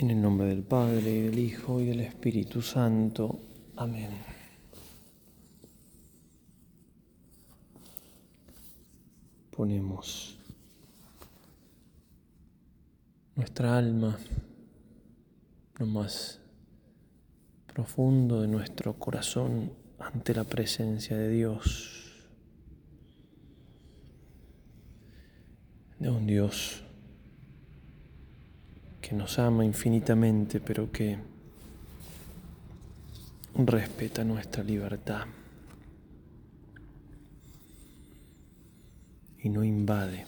En el nombre del Padre, y del Hijo, y del Espíritu Santo. Amén. Ponemos nuestra alma lo más profundo de nuestro corazón ante la presencia de Dios, de un Dios que nos ama infinitamente, pero que respeta nuestra libertad y no invade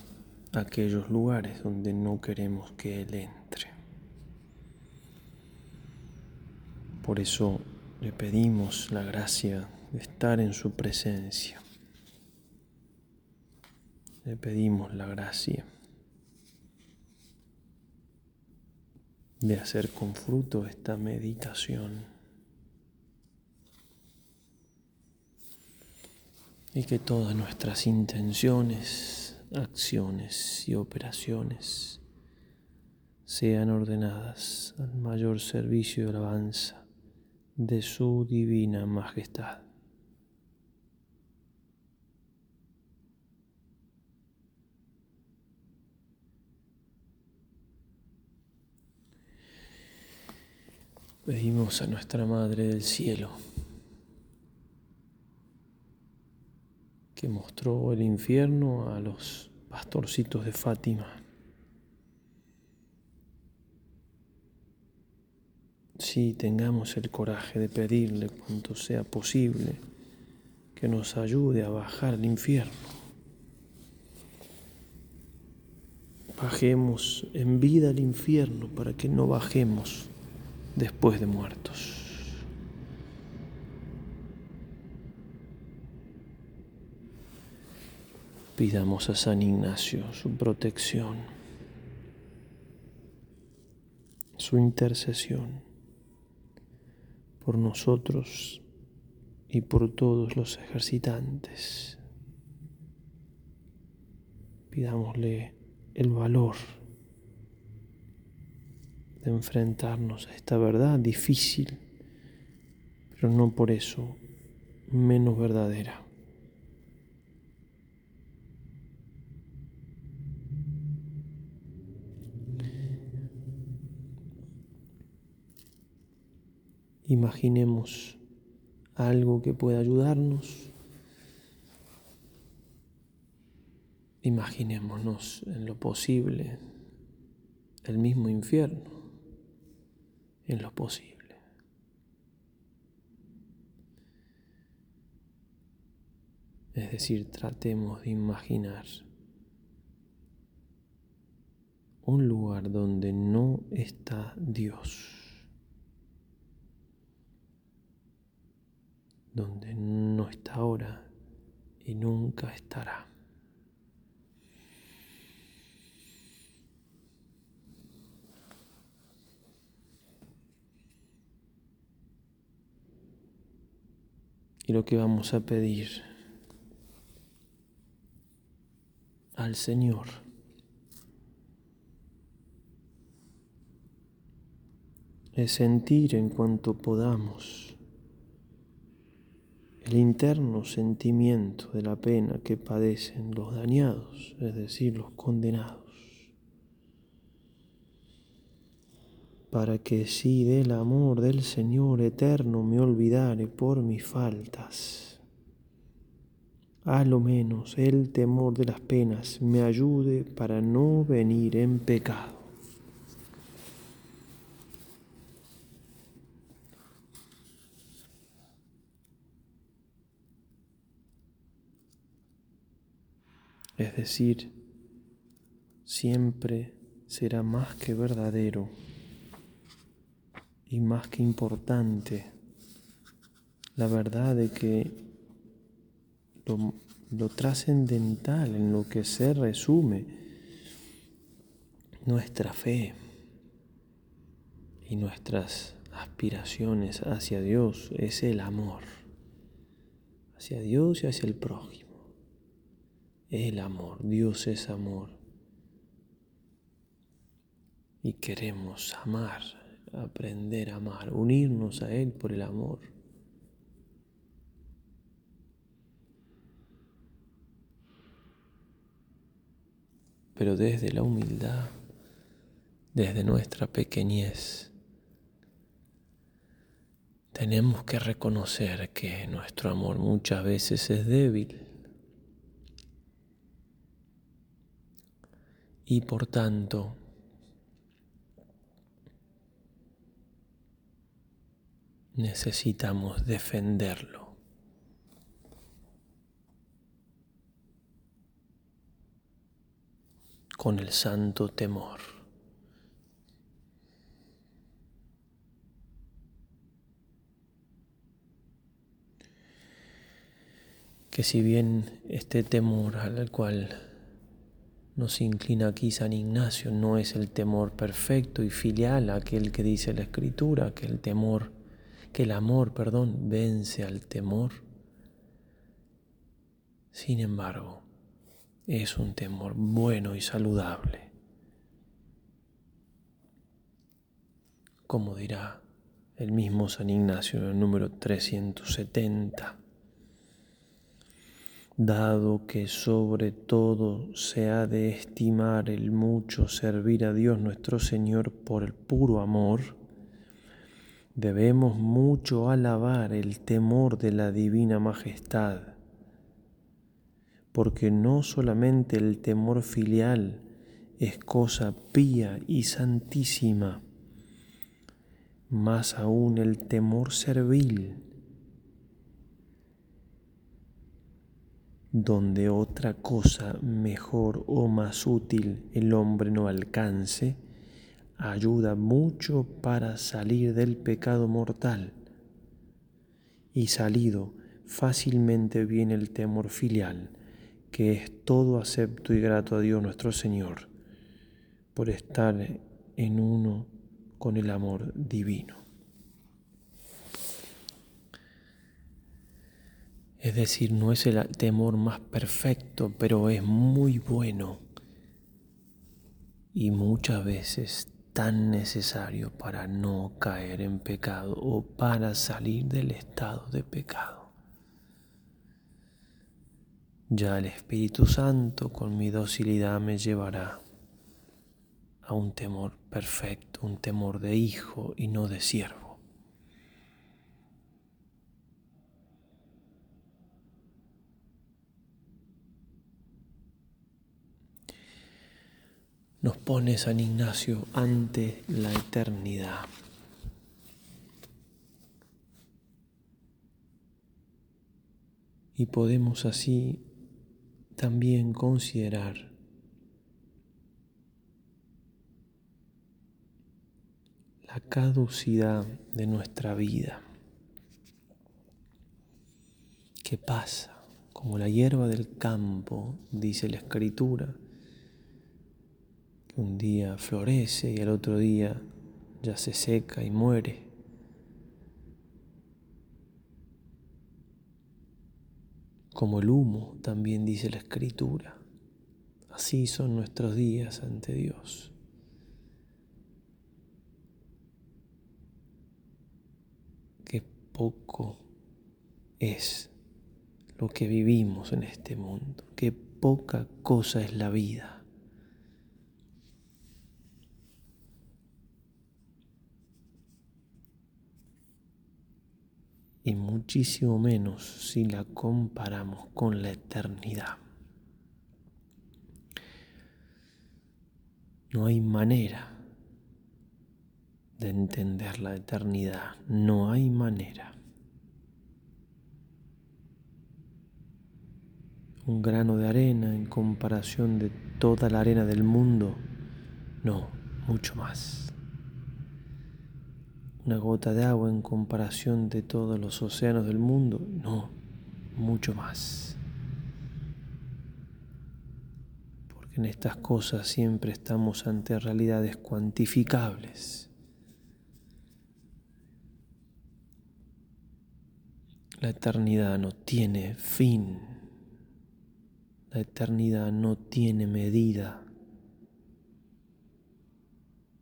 aquellos lugares donde no queremos que Él entre. Por eso le pedimos la gracia de estar en su presencia. Le pedimos la gracia de hacer con fruto esta meditación. Y que todas nuestras intenciones, acciones y operaciones sean ordenadas al mayor servicio de alabanza de su divina majestad. Pedimos a nuestra Madre del Cielo que mostró el infierno a los pastorcitos de Fátima. Si tengamos el coraje de pedirle cuanto sea posible que nos ayude a bajar el infierno. Bajemos en vida al infierno para que no bajemos después de muertos. Pidamos a San Ignacio su protección, su intercesión por nosotros y por todos los ejercitantes. Pidámosle el valor de enfrentarnos a esta verdad difícil, pero no por eso menos verdadera. Imaginemos algo que pueda ayudarnos. Imaginémonos en lo posible el mismo infierno en lo posible. Es decir, tratemos de imaginar un lugar donde no está Dios, donde no está ahora y nunca estará. Y lo que vamos a pedir al Señor. Es sentir en cuanto podamos el interno sentimiento de la pena que padecen los dañados, es decir, los condenados. Para que si del amor del Señor eterno me olvidare por mis faltas, a lo menos el temor de las penas me ayude para no venir en pecado. Es decir, siempre será más que verdadero y más que importante, la verdad de que lo, trascendental en lo que se resume nuestra fe y nuestras aspiraciones hacia Dios es el amor, hacia Dios y hacia el prójimo. El amor, Dios es amor. y queremos amar, aprender a amar, unirnos a Él por el amor. Pero desde la humildad, desde nuestra pequeñez, tenemos que reconocer que nuestro amor muchas veces es débil y por tanto necesitamos defenderlo. con el santo temor. Que si bien este temor al cual nos inclina aquí San Ignacio no es el temor perfecto y filial, aquel que dice la Escritura, que el temor que el amor, perdón, vence al temor. Sin embargo, es un temor bueno y saludable. Como dirá el mismo San Ignacio en el número 370, dado que sobre todo se ha de estimar el mucho servir a Dios nuestro Señor por el puro amor, Debemos mucho alabar el temor de la divina majestad, porque no solamente el temor filial es cosa pía y santísima, más aún el temor servil, donde otra cosa mejor o más útil el hombre no alcance, ayuda mucho para salir del pecado mortal. Y salido fácilmente viene el temor filial, que es todo acepto y grato a Dios nuestro Señor, por estar en uno con el amor divino. Es decir, no es el temor más perfecto, pero es muy bueno y muchas veces tan necesario para no caer en pecado o para salir del estado de pecado. Ya el Espíritu Santo con mi docilidad me llevará a un temor perfecto, un temor de hijo y no de siervo. Nos pone San Ignacio ante la eternidad. Y podemos así también considerar la caducidad de nuestra vida, que pasa como la hierba del campo, dice la escritura, un día florece y al otro día ya se seca y muere. Como el humo, también dice la escritura. Así son nuestros días ante Dios. Qué poco es lo que vivimos en este mundo, qué poca cosa es la vida. Y muchísimo menos si la comparamos con la eternidad. No hay manera de entender la eternidad, no hay manera. Un grano de arena en comparación de toda la arena del mundo, no, mucho más una gota de agua en comparación de todos los océanos del mundo? No, mucho más. Porque en estas cosas siempre estamos ante realidades cuantificables. La eternidad no tiene fin. La eternidad no tiene medida.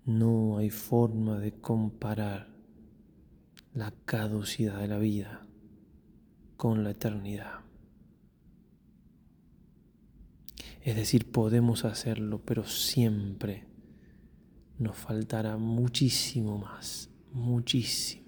No hay forma de comparar la caducidad de la vida con la eternidad. Es decir, podemos hacerlo, pero siempre nos faltará muchísimo más, muchísimo.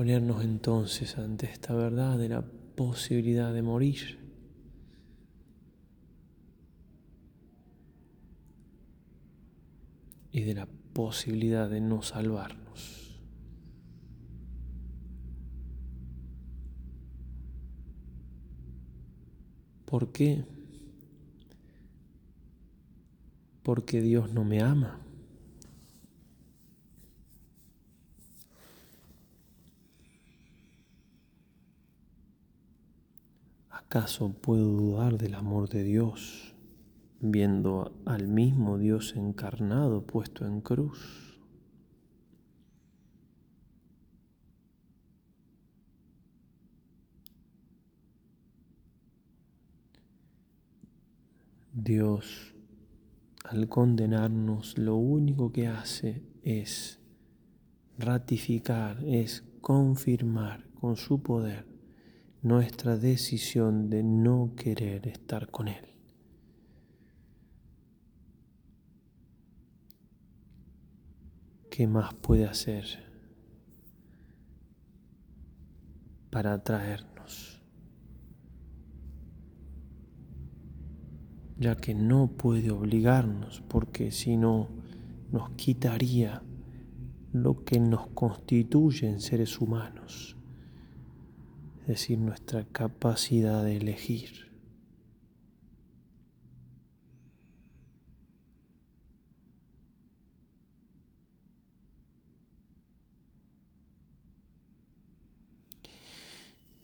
Ponernos entonces ante esta verdad de la posibilidad de morir. y de la posibilidad de no salvarnos. ¿Por qué? Porque Dios no me ama. ¿Acaso puedo dudar del amor de Dios viendo al mismo Dios encarnado puesto en cruz? Dios, al condenarnos, lo único que hace es ratificar, es confirmar con su poder nuestra decisión de no querer estar con Él. ¿Qué más puede hacer para atraernos? Ya que no puede obligarnos porque si no nos quitaría lo que nos constituye en seres humanos decir, nuestra capacidad de elegir.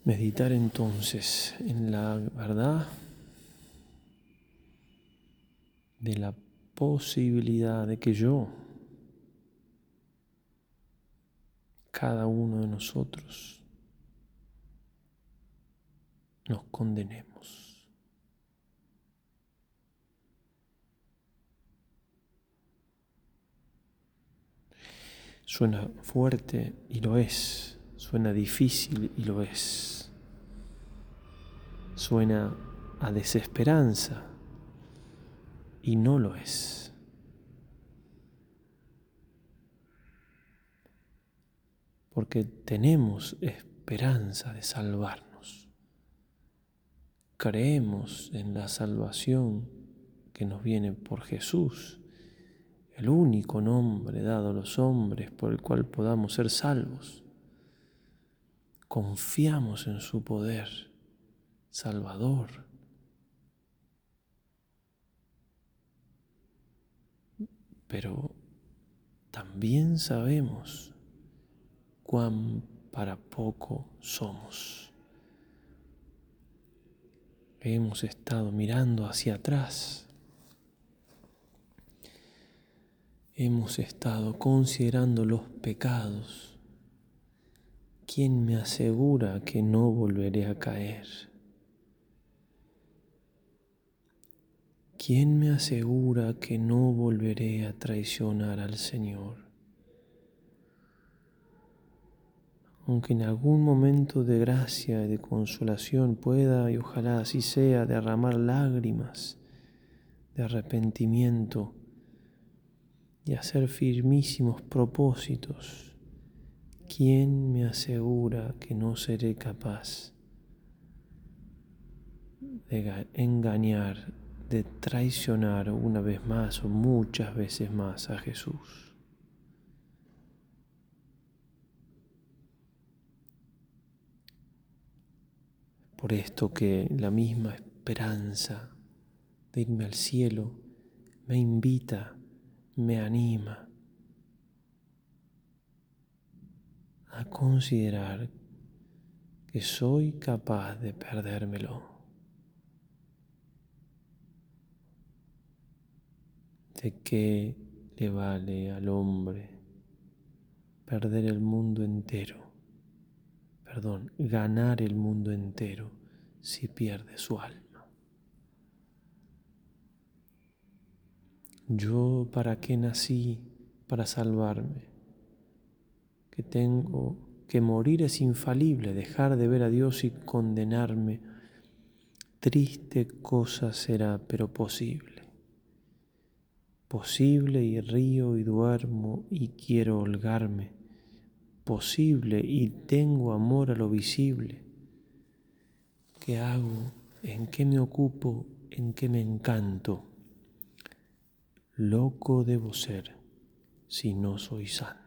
Meditar entonces en la verdad de la posibilidad de que yo, cada uno de nosotros, nos condenemos. Suena fuerte y lo es, suena difícil y lo es, suena a desesperanza y no lo es. Porque tenemos esperanza de salvar creemos en la salvación que nos viene por Jesús, el único nombre dado a los hombres por el cual podamos ser salvos. Confiamos en su poder salvador. Pero también sabemos cuán para poco somos hemos estado mirando hacia atrás. Hemos estado considerando los pecados. ¿Quién me asegura que no volveré a caer? ¿Quién me asegura que no volveré a traicionar al Señor? Aunque en algún momento de gracia y de consolación pueda, y ojalá así sea, derramar lágrimas de arrepentimiento y hacer firmísimos propósitos, ¿quién me asegura que no seré capaz de engañar, de traicionar una vez más o muchas veces más a Jesús? Por esto que la misma esperanza de irme al cielo me invita, me anima a considerar que soy capaz de perdérmelo. ¿De qué le vale al hombre perder el mundo entero, perdón, ganar el mundo entero si pierde su alma. Yo para qué nací para salvarme, que tengo que morir es infalible, dejar de ver a Dios y condenarme. Triste cosa será, pero posible. Posible y río y duermo y quiero holgarme. Posible y tengo amor a lo visible. ¿Qué hago? ¿En qué me ocupo? ¿En qué me encanto? Loco debo ser si no soy santo.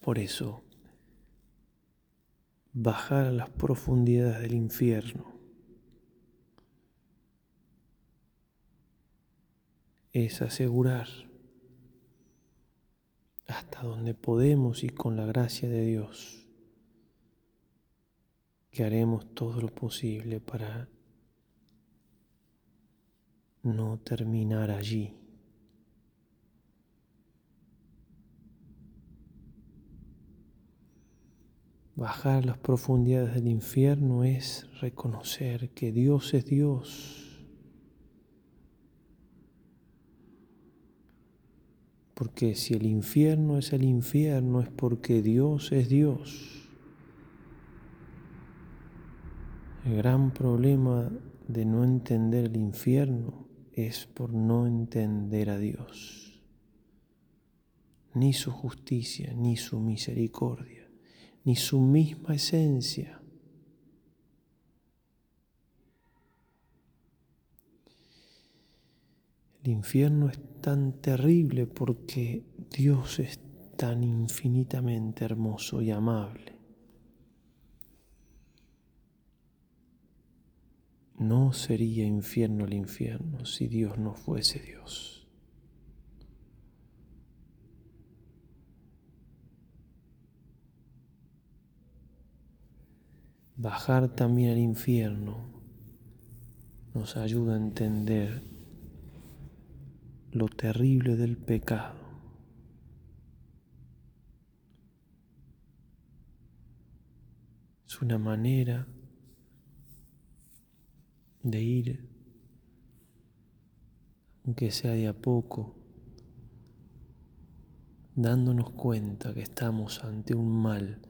Por eso, bajar a las profundidades del infierno es asegurar hasta donde podemos y con la gracia de Dios que haremos todo lo posible para no terminar allí. Bajar a las profundidades del infierno es reconocer que Dios es Dios. Porque si el infierno es el infierno es porque Dios es Dios. El gran problema de no entender el infierno es por no entender a Dios, ni su justicia, ni su misericordia ni su misma esencia. El infierno es tan terrible porque Dios es tan infinitamente hermoso y amable. No sería infierno el infierno si Dios no fuese Dios. Bajar también al infierno nos ayuda a entender lo terrible del pecado. Es una manera de ir, aunque sea de a poco, dándonos cuenta que estamos ante un mal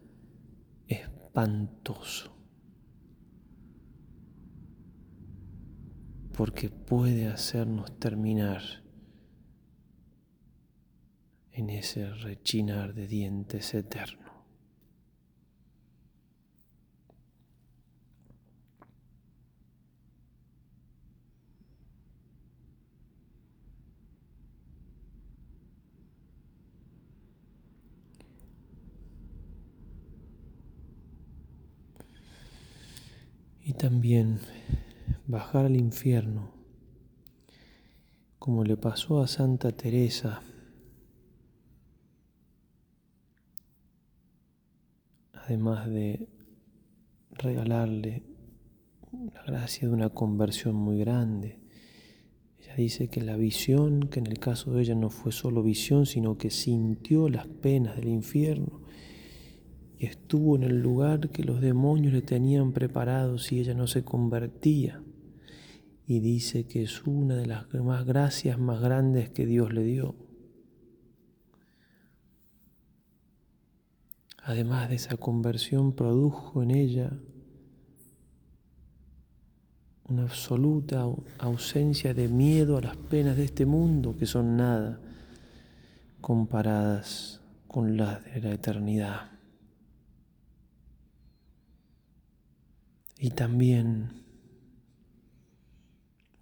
espantoso. Porque puede hacernos terminar en ese rechinar de dientes eterno. Y también bajar al infierno, como le pasó a Santa Teresa, además de regalarle la gracia de una conversión muy grande. Ella dice que la visión, que en el caso de ella no fue solo visión, sino que sintió las penas del infierno y estuvo en el lugar que los demonios le tenían preparado si ella no se convertía y dice que es una de las más gracias más grandes que Dios le dio. Además de esa conversión, produjo en ella una absoluta ausencia de miedo a las penas de este mundo, que son nada comparadas con las de la eternidad. Y también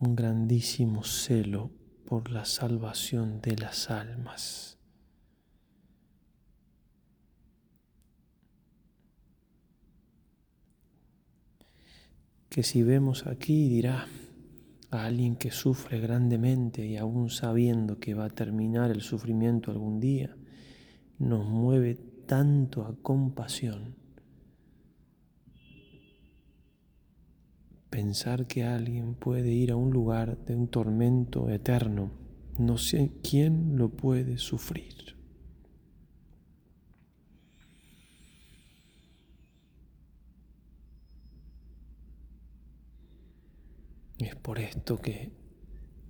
un grandísimo celo por la salvación de las almas. Que si vemos aquí dirá, a alguien que sufre grandemente y aún sabiendo que va a terminar el sufrimiento algún día, nos mueve tanto a compasión. Pensar que alguien puede ir a un lugar de un tormento eterno, no sé quién lo puede sufrir. Es por esto que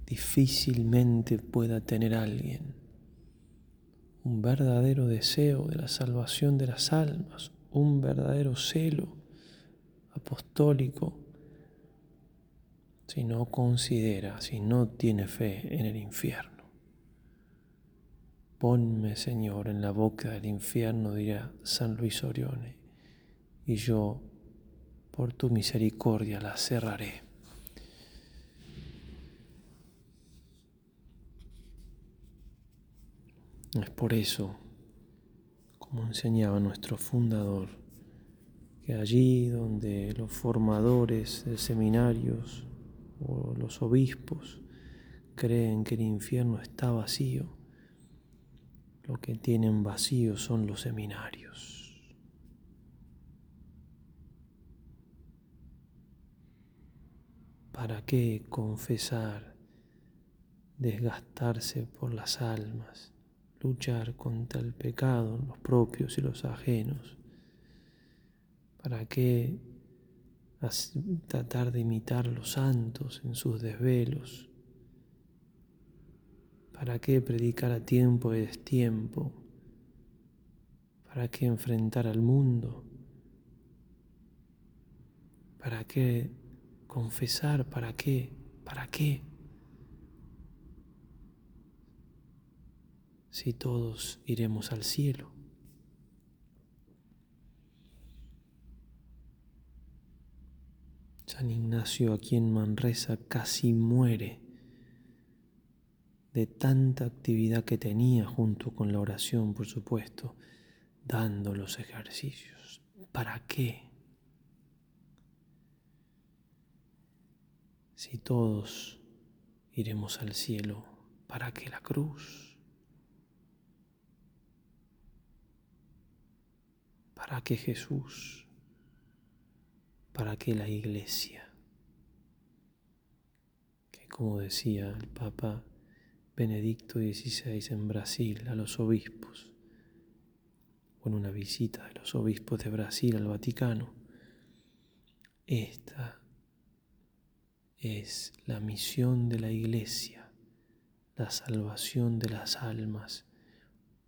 difícilmente pueda tener alguien un verdadero deseo de la salvación de las almas, un verdadero celo apostólico, si no considera, si no tiene fe en el infierno. Ponme, Señor, en la boca del infierno, dirá San Luis Orione, y yo, por tu misericordia, la cerraré. Es por eso, como enseñaba nuestro fundador, que allí donde los formadores de seminarios o los obispos creen que el infierno está vacío, lo que tienen vacío son los seminarios. ¿Para qué confesar, desgastarse por las almas? luchar contra el pecado, los propios y los ajenos? ¿Para qué tratar de imitar los santos en sus desvelos? ¿Para qué predicar a tiempo y destiempo? ¿Para qué enfrentar al mundo? ¿Para qué confesar? ¿Para qué? ¿Para qué? si todos iremos al cielo. San Ignacio aquí en Manresa casi muere de tanta actividad que tenía junto con la oración, por supuesto, dando los ejercicios. ¿Para qué? Si todos iremos al cielo, ¿para qué la cruz? ¿Para qué Jesús? ¿Para qué la iglesia? Que como decía el Papa Benedicto XVI en Brasil a los obispos, con una visita de los obispos de Brasil al Vaticano, esta es la misión de la iglesia, la salvación de las almas,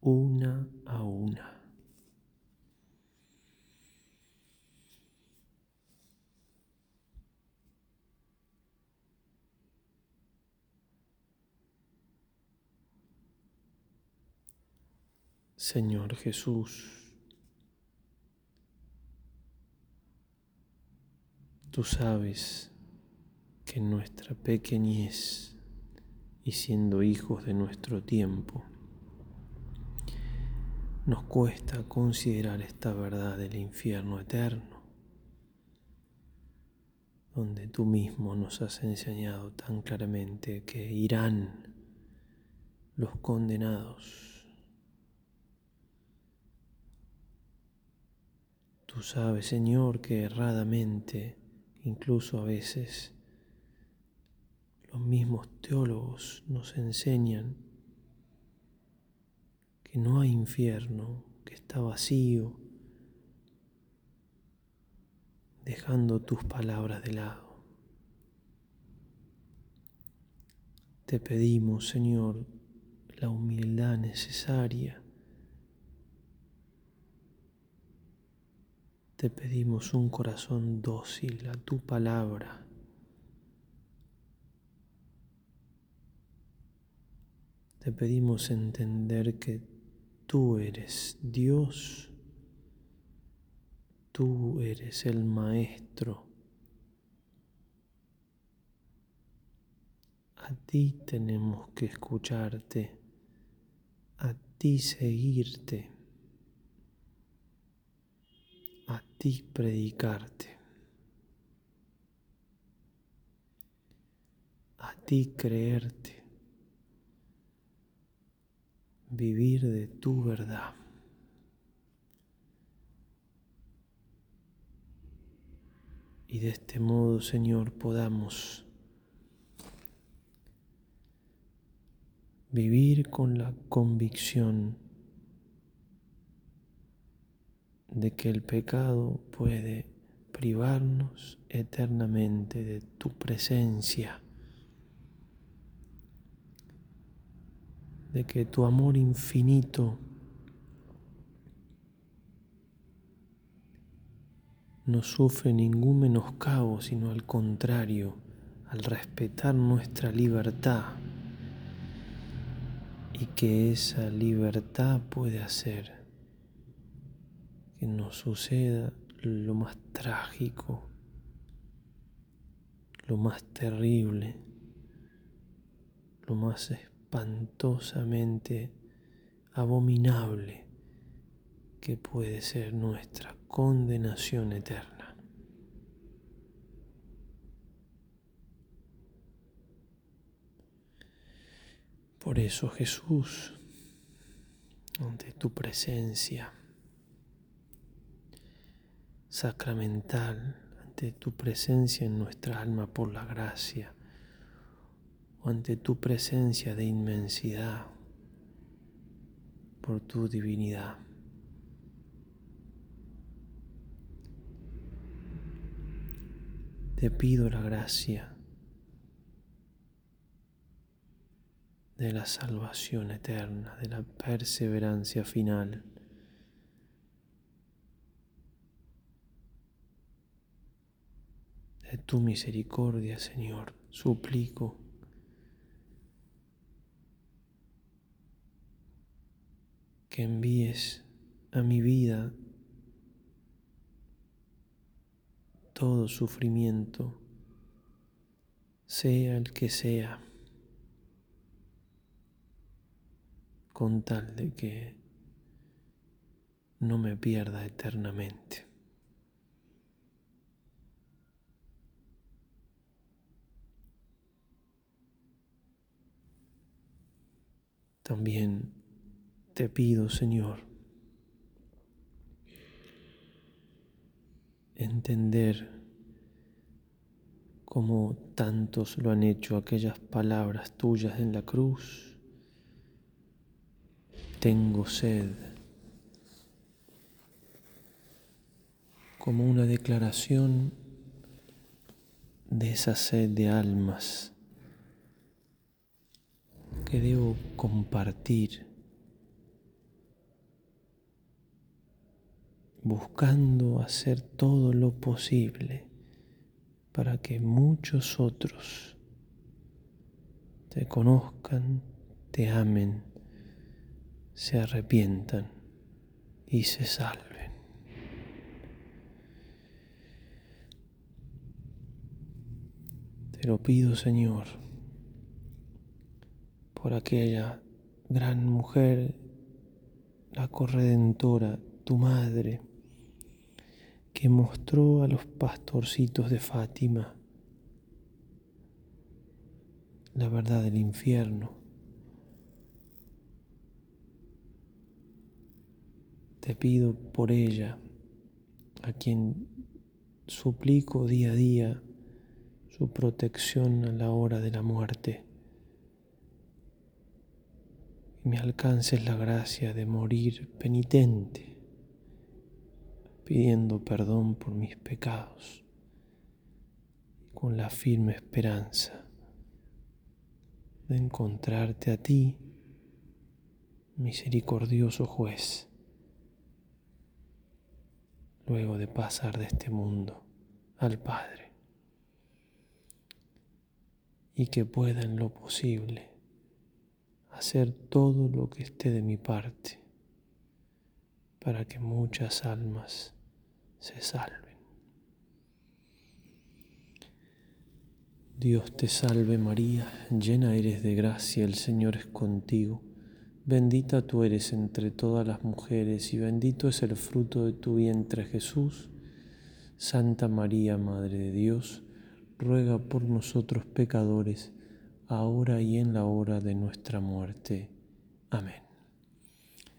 una a una. Señor Jesús, tú sabes que en nuestra pequeñez y siendo hijos de nuestro tiempo, nos cuesta considerar esta verdad del infierno eterno, donde tú mismo nos has enseñado tan claramente que irán los condenados Tú sabes, Señor, que erradamente, incluso a veces, los mismos teólogos nos enseñan que no hay infierno, que está vacío, dejando tus palabras de lado. Te pedimos, Señor, la humildad necesaria Te pedimos un corazón dócil a tu palabra. Te pedimos entender que tú eres Dios, tú eres el Maestro. A ti tenemos que escucharte, a ti seguirte. A ti predicarte. ti creerte, vivir de tu verdad. Y de este modo, Señor, podamos vivir con la convicción de que el pecado puede privarnos eternamente de tu presencia, de que tu amor infinito no sufre ningún menoscabo, sino al contrario, al respetar nuestra libertad. Y que esa libertad puede hacer que nos suceda lo más trágico, lo más terrible, lo más espantosamente abominable que puede ser nuestra condenación eterna. Por eso Jesús, ante tu presencia sacramental, ante tu presencia en nuestra alma por la gracia, o ante tu presencia de inmensidad por tu divinidad. Te pido la gracia de la salvación eterna, de la perseverancia final. De tu misericordia, Señor, suplico. que envíes a mi vida todo sufrimiento, sea el que sea. con tal de que no me pierda eternamente. También te pido, Señor, entender como tantos lo han hecho aquellas palabras tuyas en la cruz. Tengo sed, como una declaración de esa sed de almas que debo compartir, buscando hacer todo lo posible para que muchos otros te conozcan, te amen se arrepientan y se salven. Te lo pido, Señor, por aquella gran mujer, la corredentora, tu madre, que mostró a los pastorcitos de Fátima la verdad del infierno Te pido por ella, a quien suplico día a día su protección a la hora de la muerte. Y me alcances la gracia de morir penitente, pidiendo perdón por mis pecados, con la firme esperanza de encontrarte a ti, misericordioso juez luego de pasar de este mundo al Padre. Y que pueda en lo posible hacer todo lo que esté de mi parte para que muchas almas se salven. Dios te salve María, llena eres de gracia, el Señor es contigo Bendita tú eres entre todas las mujeres y bendito es el fruto de tu vientre Jesús. Santa María, Madre de Dios, ruega por nosotros pecadores, ahora y en la hora de nuestra muerte. Amén.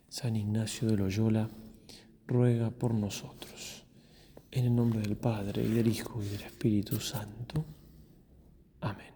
San Ignacio de Loyola, ruega por nosotros. En el nombre del Padre, y del Hijo, y del Espíritu Santo. Amén.